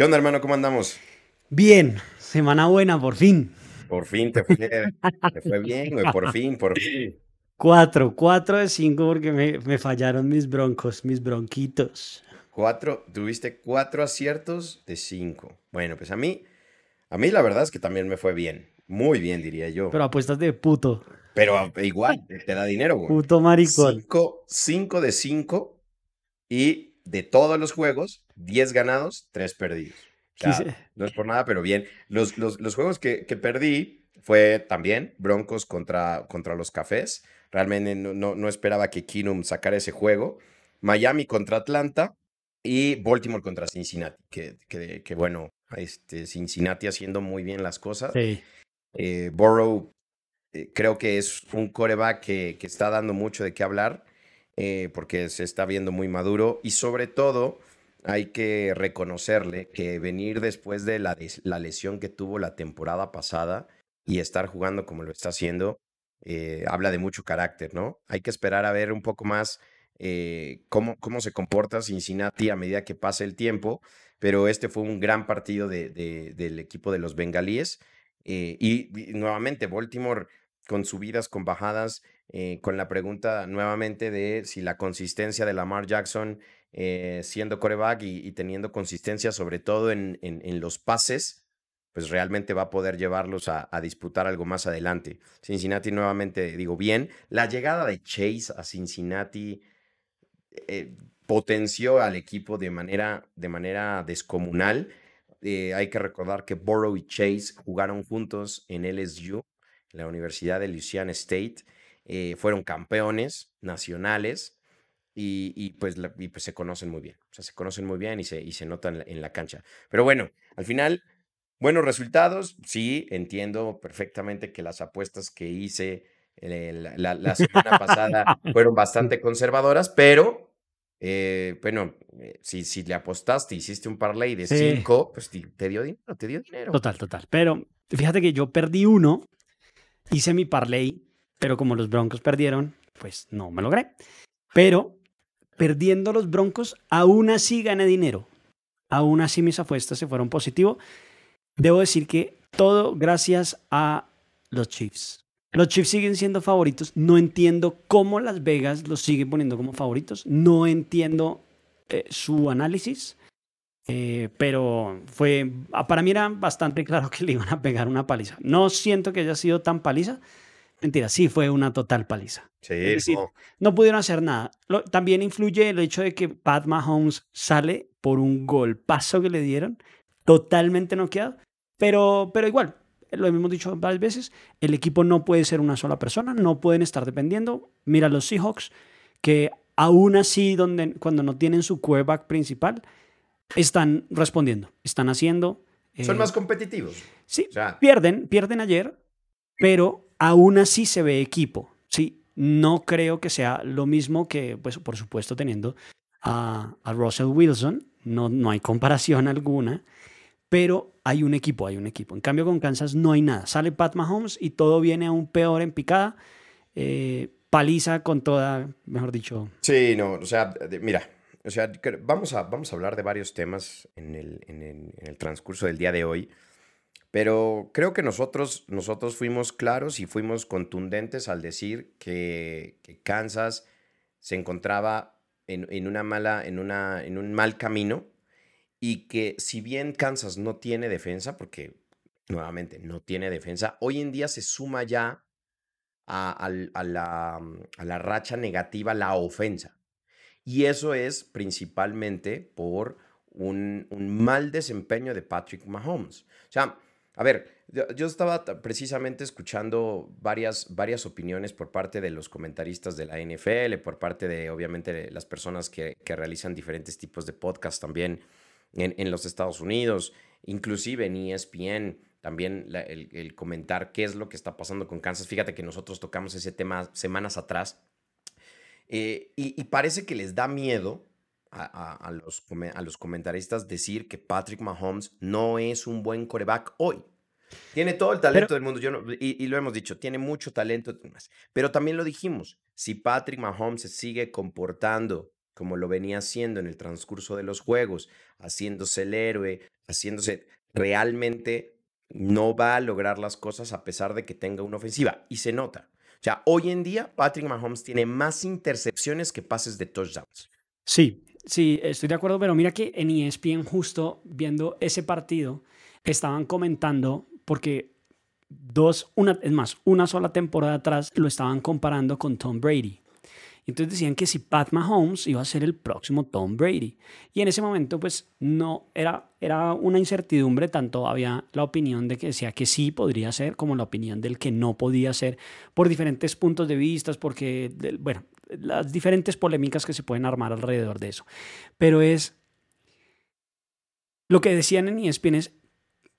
¿Qué onda, hermano? ¿Cómo andamos? Bien, semana buena, por fin. Por fin te fue, te fue bien, güey, por fin, por fin. Cuatro, cuatro de cinco porque me, me fallaron mis broncos, mis bronquitos. Cuatro, tuviste cuatro aciertos de cinco. Bueno, pues a mí, a mí la verdad es que también me fue bien. Muy bien, diría yo. Pero apuestas de puto. Pero igual, te da dinero, güey. Puto maricón. Cinco, cinco de cinco y de todos los juegos, diez ganados, tres perdidos. O sea, no es por nada, pero bien. Los, los, los juegos que, que, perdí fue también Broncos contra, contra los Cafés. Realmente no, no, no esperaba que Kinum sacara ese juego. Miami contra Atlanta y Baltimore contra Cincinnati. Que, que, que bueno, este, Cincinnati haciendo muy bien las cosas. Sí. Eh, Burrow eh, creo que es un coreback que, que, está dando mucho de qué hablar eh, porque se está viendo muy maduro y sobre todo hay que reconocerle que venir después de la, lesión que tuvo la temporada pasada y estar jugando como lo está haciendo, eh, habla de mucho carácter, ¿no? Hay que esperar a ver un poco más eh, cómo, cómo se comporta Cincinnati a medida que pase el tiempo, pero este fue un gran partido de, de, del equipo de los bengalíes. Eh, y, y, nuevamente, Baltimore con subidas, con bajadas, con la pregunta nuevamente de si la consistencia de Lamar Jackson eh, siendo coreback y, y, teniendo consistencia sobre todo en, en, los pases, pues realmente va a poder llevarlos a, disputar algo más adelante. Cincinnati nuevamente, digo, bien. La llegada de Chase a Cincinnati eh, potenció al equipo de manera, de manera descomunal. Eh, hay que recordar que Burrow y Chase jugaron juntos en LSU, la Universidad de Louisiana State. Fueron campeones nacionales y, y, pues, la, y, pues, se conocen muy bien. O sea, se conocen muy bien y se, y se notan en la, cancha. Pero bueno, al final, buenos resultados. Sí, entiendo perfectamente que las apuestas que hice eh, la, la, la, semana pasada fueron bastante conservadoras, pero eh, bueno, eh, si, si le apostaste, hiciste un parlay de 5, sí. pues te, te, dio dinero, te dio dinero. Total, total. Pero fíjate que yo perdí uno, hice mi parlay, pero como los Broncos perdieron, pues no me logré. Pero perdiendo los Broncos, aún así gané dinero. Aún así mis apuestas se fueron positivo. Debo decir que todo gracias a los Chiefs. Los Chiefs siguen siendo favoritos. No entiendo cómo Las Vegas los sigue poniendo como favoritos. No entiendo eh, su análisis. Eh, pero fue, para mí era bastante claro que le iban a pegar una paliza. No siento que haya sido tan paliza. Mentira, sí fue una total paliza. Sí, es decir, no. no pudieron hacer nada. Lo, también influye el hecho de que Pat Mahomes sale por un golpazo que le dieron, totalmente noqueado. Pero, pero igual, lo hemos dicho varias veces, el equipo no puede ser una sola persona, no pueden estar dependiendo. Mira los Seahawks, que aún así, donde, cuando no tienen su quarterback principal, están respondiendo, están haciendo. Son eh, más competitivos. Sí, o sea, pierden, pierden ayer, pero aún así se ve equipo. Sí, no creo que sea lo mismo que, pues, por supuesto, teniendo a, Russell Wilson, no, no hay comparación alguna pero hay un equipo, hay un equipo. En cambio, con Kansas no hay nada. Sale Pat Mahomes y todo viene aún peor en picada. Eh, paliza con toda, mejor dicho. Sí, no, o sea, mira, o sea, vamos a, vamos a hablar de varios temas en el, en el transcurso del día de hoy, pero creo que nosotros, nosotros fuimos claros y fuimos contundentes al decir que, Kansas se encontraba en, en, una mala, en, una, en un mal camino y que si bien Kansas no tiene defensa, porque nuevamente no tiene defensa, hoy en día se suma ya a, a, a, la, a la racha negativa la ofensa. Y eso es principalmente por un, un, mal desempeño de Patrick Mahomes. O sea, a ver, yo, estaba precisamente escuchando varias, varias opiniones por parte de los comentaristas de la NFL, por parte de, obviamente, las personas que, que realizan diferentes tipos de podcast también en, en los Estados Unidos, inclusive en ESPN, también el, comentar qué es lo que está pasando con Kansas. Fíjate que nosotros tocamos ese tema semanas atrás eh, y, parece que les da miedo a, a, los, a los comentaristas decir que Patrick Mahomes no es un buen coreback hoy. Tiene todo el talento pero, del mundo, yo no, y, y, lo hemos dicho, tiene mucho talento, pero también lo dijimos, si Patrick Mahomes se sigue comportando como lo venía haciendo en el transcurso de los juegos, haciéndose el héroe, haciéndose realmente no va a lograr las cosas a pesar de que tenga una ofensiva y se nota. O sea, hoy en día Patrick Mahomes tiene más intercepciones que pases de touchdowns. Sí, sí, estoy de acuerdo, pero mira que en ESPN justo viendo ese partido estaban comentando porque dos, una, es más, una sola temporada atrás lo estaban comparando con Tom Brady. Entonces decían que si Pat Mahomes iba a ser el próximo Tom Brady. Y en ese momento, pues no, era, era una incertidumbre, tanto había la opinión de que decía que sí podría ser, como la opinión del que no podía ser, por diferentes puntos de vista, porque, bueno, las diferentes polémicas que se pueden armar alrededor de eso. Pero es, lo que decían en ESPN es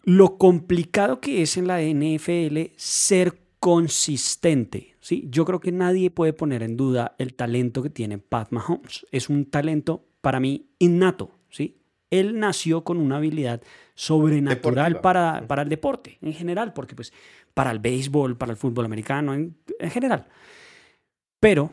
lo complicado que es en la NFL ser consistente. ¿sí? Yo creo que nadie puede poner en duda el talento que tiene Pat Mahomes. Es un talento para mí innato. ¿sí? Él nació con una habilidad sobrenatural para, para, el deporte en general, porque pues para el béisbol, para el fútbol americano, en, en general. Pero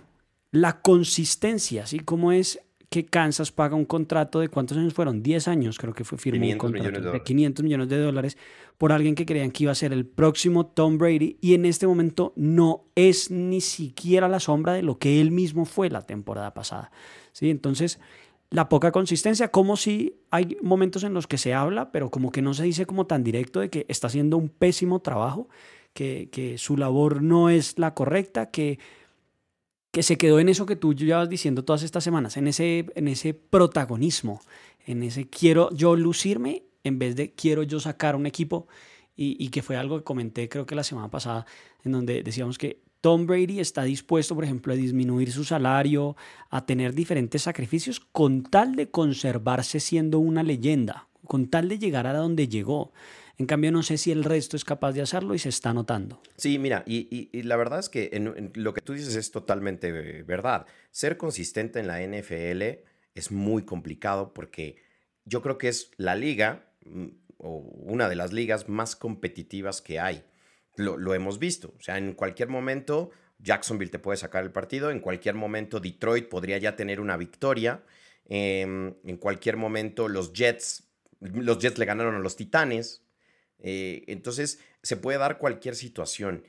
la consistencia, así como es que Kansas paga un contrato de cuántos años fueron, 10 años creo que fue firmado un contrato de, 500 millones de dólares por alguien que creían que iba a ser el próximo Tom Brady y en este momento no es ni siquiera la sombra de lo que él mismo fue la temporada pasada. ¿sí? Entonces, la poca consistencia, como si hay momentos en los que se habla, pero como que no se dice como tan directo de que está haciendo un pésimo trabajo, que, que su labor no es la correcta, que que se quedó en eso que tú llevas diciendo todas estas semanas, en ese, en ese protagonismo, en ese quiero yo lucirme en vez de quiero yo sacar un equipo y, que fue algo que comenté creo que la semana pasada, en donde decíamos que Tom Brady está dispuesto, por ejemplo, a disminuir su salario, a tener diferentes sacrificios con tal de conservarse siendo una leyenda, con tal de llegar a donde llegó. En cambio, no sé si el resto es capaz de hacerlo y se está notando. Sí, mira, y, la verdad es que lo que tú dices es totalmente verdad. Ser consistente en la NFL es muy complicado porque yo creo que es la liga mm, o una de las ligas más competitivas que hay. Lo, hemos visto. O sea, en cualquier momento Jacksonville te puede sacar el partido, en cualquier momento Detroit podría ya tener una victoria, em, en cualquier momento los Jets, los Jets le ganaron a los Titanes, eh, entonces, se puede dar cualquier situación.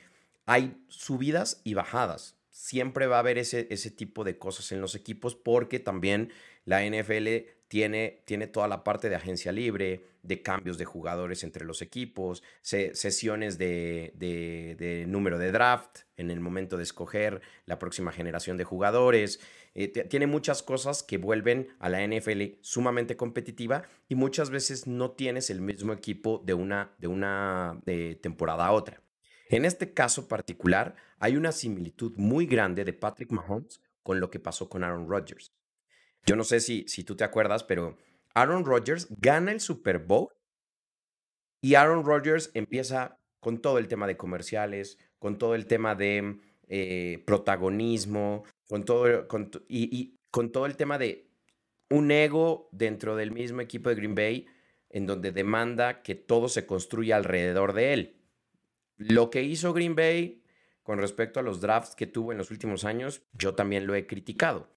Hay subidas y bajadas. Siempre va a haber ese, ese tipo de cosas en los equipos porque también la NFL tiene, tiene toda la parte de agencia libre, de cambios de jugadores entre los equipos, sesiones de, de, número de draft en el momento de escoger la próxima generación de jugadores. Eh, tiene muchas cosas que vuelven a la NFL sumamente competitiva y muchas veces no tienes el mismo equipo de una, de una temporada a otra. En este caso particular, hay una similitud muy grande de Patrick Mahomes con lo que pasó con Aaron Rodgers. Yo no sé si, si tú te acuerdas, pero Aaron Rodgers gana el Super Bowl y Aaron Rodgers empieza con todo el tema de comerciales, con todo el tema de eh, protagonismo, con todo, con, y, con todo el tema de un ego dentro del mismo equipo de Green Bay, en donde demanda que todo se construya alrededor de él. Lo que hizo Green Bay con respecto a los drafts que tuvo en los últimos años, yo también lo he criticado.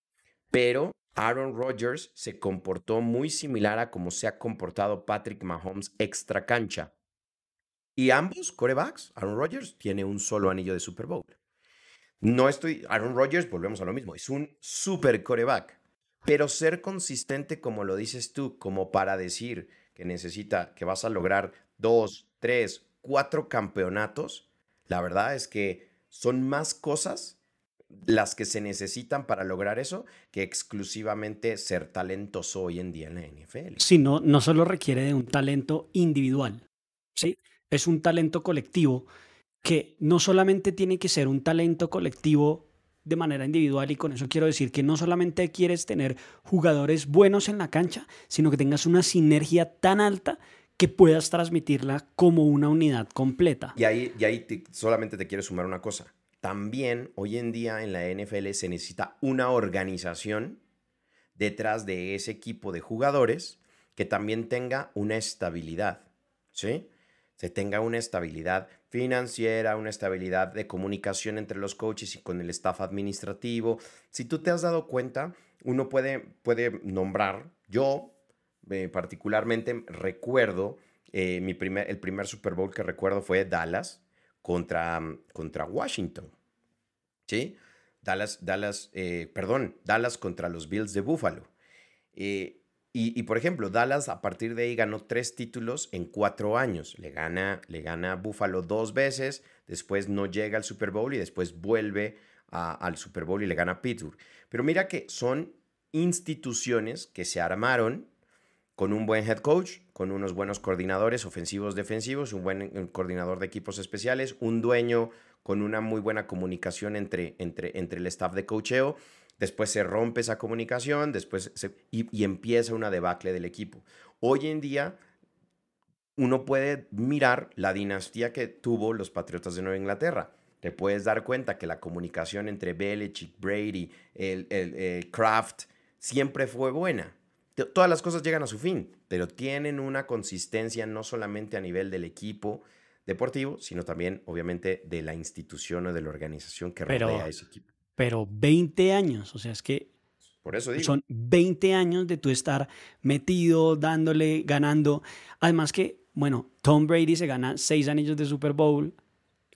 Pero Aaron Rodgers se comportó muy similar a como se ha comportado Patrick Mahomes extra cancha. Y ambos corebacks, Aaron Rodgers tiene un solo anillo de Super Bowl. No estoy, Aaron Rodgers, volvemos a lo mismo, es un super coreback. Pero ser consistente, como lo dices tú, como para decir que necesita, que vas a lograr dos, tres, cuatro campeonatos, la verdad es que son más cosas las que se necesitan para lograr eso que exclusivamente ser talentoso hoy en día en la NFL. Sí, no, no solo requiere de un talento individual, ¿sí? Es un talento colectivo que no solamente tiene que ser un talento colectivo de manera individual y con eso quiero decir que no solamente quieres tener jugadores buenos en la cancha, sino que tengas una sinergia tan alta que puedas transmitirla como una unidad completa. Y ahí, y ahí solamente te quiero sumar una cosa también hoy en día en la NFL se necesita una organización detrás de ese equipo de jugadores que también tenga una estabilidad, ¿sí? se tenga una estabilidad financiera, una estabilidad de comunicación entre los coaches y con el staff administrativo. Si tú te has dado cuenta, uno puede, puede nombrar, yo eh, particularmente recuerdo, eh, mi primer, el primer Super Bowl que recuerdo fue Dallas contra, contra Washington. ¿Sí? Dallas, Dallas, eh, perdón, Dallas contra los Bills de Buffalo. y, y, por ejemplo, Dallas a partir de ahí ganó tres títulos en cuatro años. Le gana, le gana Buffalo dos veces, después no llega al Super Bowl y después vuelve al Super Bowl y le gana a Pittsburgh. Pero mira que son instituciones que se armaron con un buen head coach, con unos buenos coordinadores ofensivos, defensivos, un buen eh, coordinador de equipos especiales, un dueño con una muy buena comunicación entre, entre, entre el staff de coacheo. Después se rompe esa comunicación, después y, y empieza una debacle del equipo. Hoy en día uno puede mirar la dinastía que tuvo los Patriotas de Nueva Inglaterra. Te puedes dar cuenta que la comunicación entre Belichick, Brady, el, el, el Kraft, siempre fue buena. Todas las cosas llegan a su fin, pero tienen una consistencia no solamente a nivel del equipo deportivo, sino también, obviamente, de la institución o de la organización que rodea a ese equipo. Pero 20 años, o sea, es que por eso digo. Son 20 años de tú estar metido, dándole, ganando. Además que, bueno, Tom Brady se gana seis anillos de Super Bowl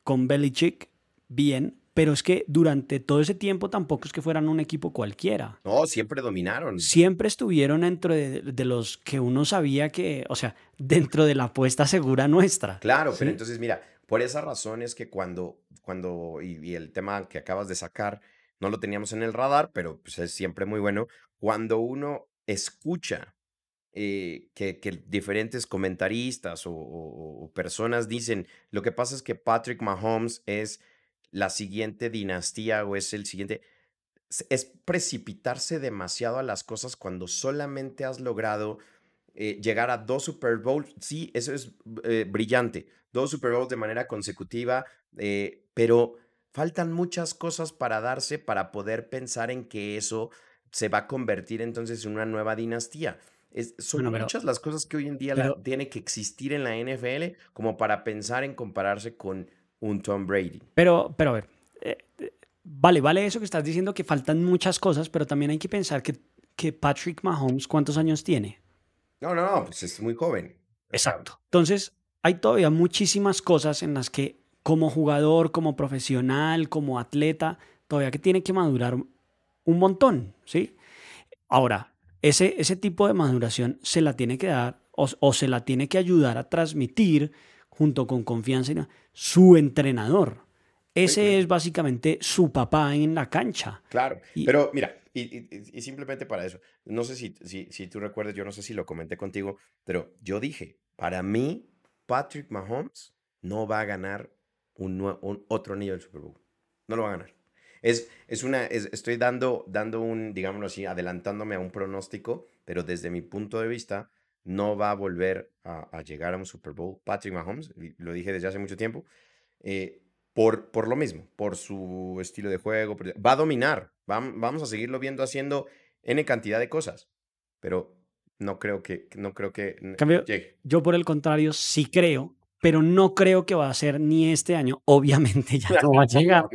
con Belichick, bien, pero es que durante todo ese tiempo tampoco es que fueran un equipo cualquiera. No, siempre dominaron. Siempre estuvieron dentro de, los que uno sabía que, o sea, dentro de la apuesta segura nuestra. Claro, pero entonces mira, por esa razón es que cuando, cuando y, el tema que acabas de sacar, no lo teníamos en el radar, pero pues es siempre muy bueno, cuando uno escucha eh, que, que, diferentes comentaristas o, o personas dicen, lo que pasa es que Patrick Mahomes es la siguiente dinastía o es el siguiente. Es precipitarse demasiado a las cosas cuando solamente has logrado eh, llegar a dos Super Bowls. Sí, eso es eh, brillante. Dos Super Bowls de manera consecutiva, eh, pero faltan muchas cosas para darse para poder pensar en que eso se va a convertir entonces en una nueva dinastía. son muchas las cosas que hoy en día tiene que existir en la NFL como para pensar en compararse con un Tom Brady. Pero, pero a ver, eh, eh, vale, vale eso que estás diciendo que faltan muchas cosas, pero también hay que pensar que, que Patrick Mahomes, ¿cuántos años tiene? No, no, no, pues es muy joven. Exacto. Entonces, hay todavía muchísimas cosas en las que como jugador, como profesional, como atleta, todavía que tiene que madurar un montón, ¿sí? Ahora, ese, ese tipo de maduración se la tiene que dar o, o se la tiene que ayudar a transmitir junto con confianza, su entrenador. Ese es básicamente su papá en la cancha. Claro, pero mira, y, simplemente para eso, no sé si, si, si, tú recuerdas, yo no sé si lo comenté contigo, pero yo dije, para mí, Patrick Mahomes no va a ganar un, un otro anillo del Super Bowl. No lo va a ganar. Es, es una, estoy dando, dando un, digámoslo así, adelantándome a un pronóstico, pero desde mi punto de vista, no va a volver a, llegar a un Super Bowl. Patrick Mahomes, lo dije desde hace mucho tiempo, eh, por, por lo mismo, por su estilo de juego, va a dominar, vamos a seguirlo viendo haciendo N cantidad de cosas, pero no creo que, no creo que llegue. Yo por el contrario sí creo, pero no creo que va a ser ni este año, obviamente ya no va a llegar.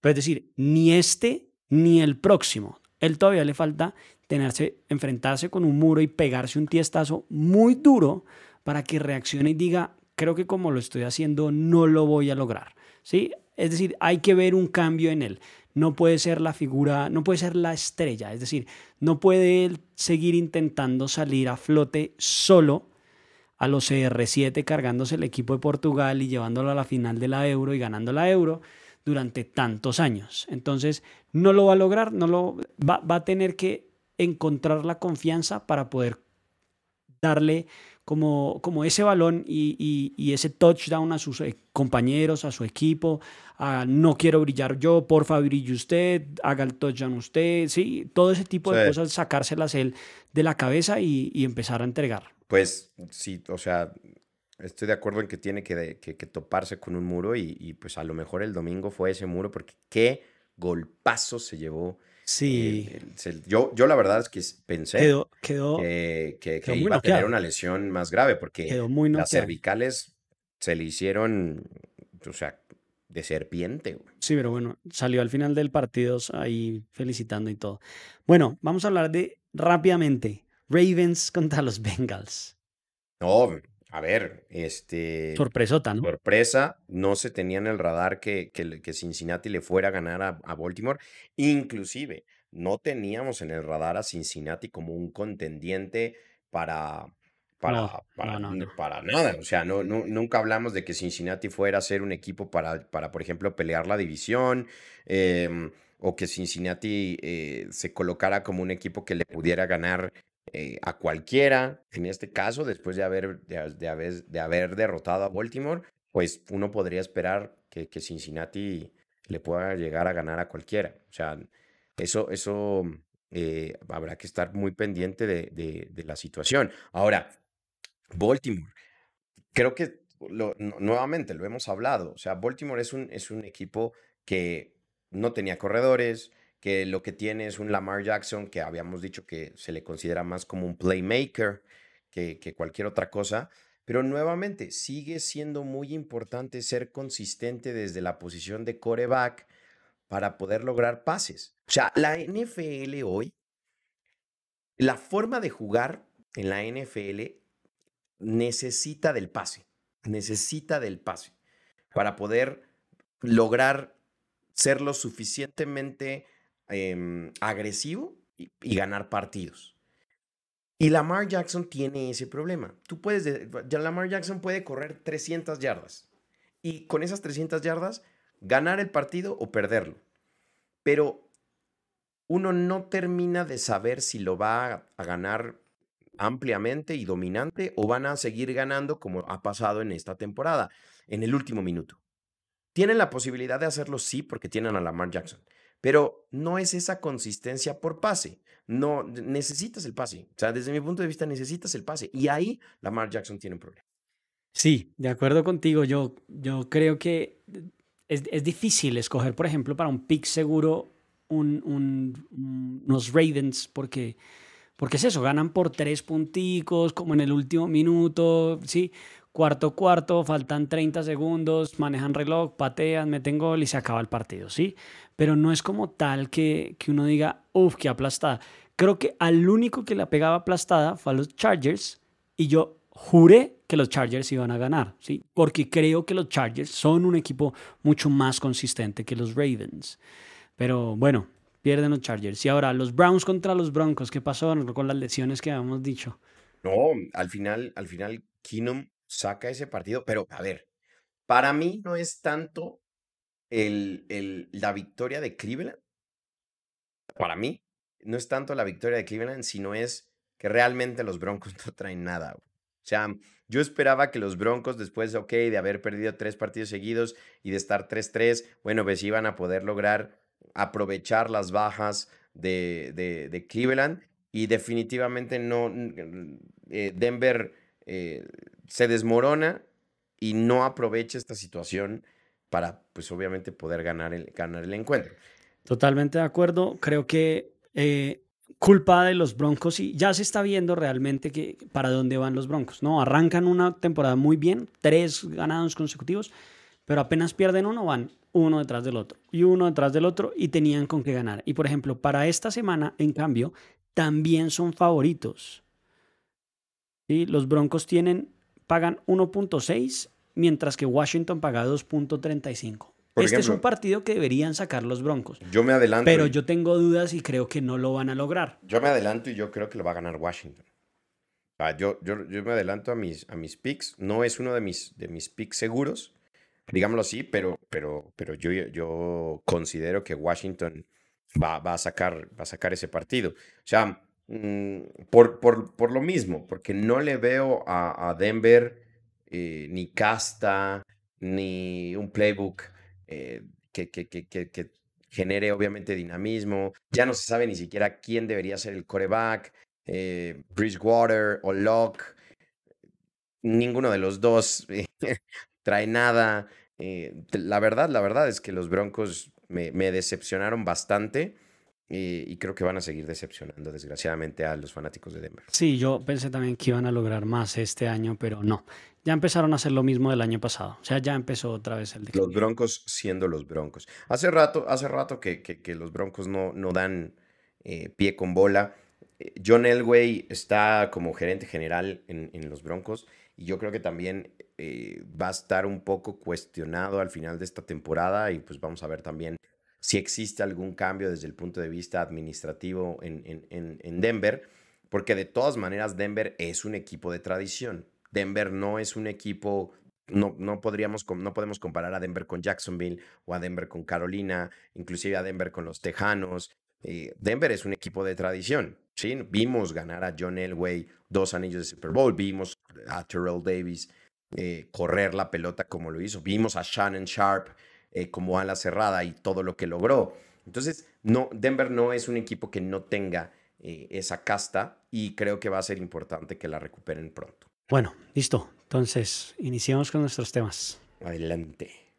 Pero es decir, ni este ni el próximo. Él todavía le falta tenerse, enfrentarse con un muro y pegarse un tiestazo muy duro para que reaccione y diga, creo que como lo estoy haciendo no lo voy a lograr. ¿Sí? Es decir, hay que ver un cambio en él. No puede ser la figura, no puede ser la estrella. Es decir, no puede él seguir intentando salir a flote solo a los CR7 cargándose el equipo de Portugal y llevándolo a la final de la Euro y ganando la Euro durante tantos años. Entonces, no lo va a lograr, no lo va, va a tener que encontrar la confianza para poder darle como, como ese balón y, ese touchdown a sus eh, compañeros, a su equipo, a no quiero brillar yo, por favor brille usted, haga el touchdown usted, sí, todo ese tipo de cosas, sacárselas él de la cabeza y, empezar a entregar. Pues sí, o sea, estoy de acuerdo en que tiene que, que, toparse con un muro y, y, pues a lo mejor el domingo fue ese muro porque qué golpazo se llevó Sí. yo, yo la verdad es que pensé quedó, que, que, iba a tener una lesión más grave porque las cervicales se le hicieron, o sea, de serpiente. Sí, pero bueno, salió al final del partido ahí felicitando y todo. Bueno, vamos a hablar de rápidamente Ravens contra los Bengals. No, a ver, este. Sorpresota, ¿no? Sorpresa, no se tenía en el radar que, que, Cincinnati le fuera a ganar a, a, Baltimore. Inclusive, no teníamos en el radar a Cincinnati como un contendiente para, para, para, para, nada. O sea, no, nunca hablamos de que Cincinnati fuera a ser un equipo para, para por ejemplo, pelear la división. Em, o que Cincinnati eh, se colocara como un equipo que le pudiera ganar eh, a cualquiera. En este caso, después de haber, de, haber, de haber derrotado a Baltimore, pues uno podría esperar que, que, Cincinnati le pueda llegar a ganar a cualquiera. O sea, eso, eso eh, habrá que estar muy pendiente de, de, la situación. Ahora, Baltimore. Creo que nuevamente lo hemos hablado. O sea, Baltimore es un, es un equipo que no tenía corredores, que lo que tiene es un Lamar Jackson que habíamos dicho que se le considera más como un playmaker que, cualquier otra cosa. Pero nuevamente, sigue siendo muy importante ser consistente desde la posición de coreback para poder lograr pases. O sea, la NFL hoy, la forma de jugar en la NFL necesita del pase, necesita del pase para poder lograr ser lo suficientemente em, agresivo y, ganar partidos. Y Lamar Jackson tiene ese problema. Tú puedes, ya Lamar Jackson puede correr 300 yardas y con esas 300 yardas ganar el partido o perderlo. Pero uno no termina de saber si lo va a ganar ampliamente y dominante o van a seguir ganando como ha pasado en esta temporada, en el último minuto. Tienen la posibilidad de hacerlo, sí, porque tienen a Lamar Jackson, pero no es esa consistencia por pase. No necesitas el pase. O sea, desde mi punto de vista necesitas el pase y ahí Lamar Jackson tiene un problema. Sí, de acuerdo contigo. Yo, yo creo que es, es difícil escoger, por ejemplo, para un pick seguro un, unos Ravens porque porque es eso, ganan por tres punticos, como en el último minuto, ¿sí? Cuarto, cuarto, faltan 30 segundos, manejan reloj, patean, meten gol y se acaba el partido, ¿sí? Pero no es como tal que, que uno diga, uff, qué aplastada. Creo que al único que la pegaba aplastada fue a los Chargers y yo juré que los Chargers iban a ganar, ¿sí? Porque creo que los Chargers son un equipo mucho más consistente que los Ravens. Pero bueno, pierden los Chargers. Y ahora, los Browns contra los Broncos, ¿qué pasó con las lesiones que habíamos dicho? No, al final, al final, Keenum saca ese partido, pero a ver, para mí no es tanto el, el, la victoria de Cleveland. Para mí, no es tanto la victoria de Cleveland, sino es que realmente los Broncos no traen nada. O sea, yo esperaba que los Broncos, después, de haber perdido tres partidos seguidos y de estar 3-3, bueno, pues iban a poder lograr aprovechar las bajas de, de, Cleveland y definitivamente no, eh, Denver eh, se desmorona y no aprovecha esta situación para, pues obviamente, poder ganar el, ganar el encuentro. Totalmente de acuerdo. Creo que eh, culpa de los Broncos y ya se está viendo realmente que para dónde van los Broncos. No, arrancan una temporada muy bien, tres ganados consecutivos, pero apenas pierden uno van uno detrás del otro y uno detrás del otro y tenían con qué ganar. Y por ejemplo, para esta semana, en cambio, también son favoritos. ¿Sí? Los Broncos tienen, pagan 1.6, mientras que Washington paga 2.35. Este es un partido que deberían sacar los Broncos. Yo me adelanto. Pero yo tengo dudas y creo que no lo van a lograr. Yo me adelanto y yo creo que lo va a ganar Washington. yo, yo, yo, me adelanto a mis, a mis picks. No es uno de mis, de mis picks seguros digámoslo así, pero, pero, pero yo, yo considero que Washington va, va, a sacar, va a sacar ese partido. O sea, mm, por, por, por, lo mismo, porque no le veo a, Denver eh, ni casta, ni un playbook eh, que, que, que, genere obviamente dinamismo. Ya no se sabe ni siquiera quién debería ser el coreback, eh, Bridgewater o Locke. Ninguno de los dos trae nada. La verdad, la verdad es que los Broncos me, decepcionaron bastante. Eh, y creo que van a seguir decepcionando, desgraciadamente, a los fanáticos de Denver. Sí, yo pensé también que iban a lograr más este año, pero no. Ya empezaron a hacer lo mismo del año pasado. O sea, ya empezó otra vez el Los Broncos siendo los Broncos. Hace rato, hace rato que, que, los Broncos no, no dan eh, pie con bola. Eh, John Elway está como gerente general en, en los Broncos y yo creo que también va a estar un poco cuestionado al final de esta temporada y pues vamos a ver también si existe algún cambio desde el punto de vista administrativo en, Denver, porque de todas maneras Denver es un equipo de tradición. Denver no es un equipo, no, no, podríamos, no podemos comparar a Denver con Jacksonville o a Denver con Carolina, inclusive a Denver con los Tejanos. Eh, Denver es un equipo de tradición. Vimos ganar a John Elway dos anillos de Super Bowl, vimos a Terrell Davis eh, correr la pelota como lo hizo, vimos a Shannon Sharp eh, como ala cerrada y todo lo que logró. Entonces, no, Denver no es un equipo que no tenga eh, esa casta y creo que va a ser importante que la recuperen pronto. Bueno, listo. Entonces, iniciamos con nuestros temas. Adelante.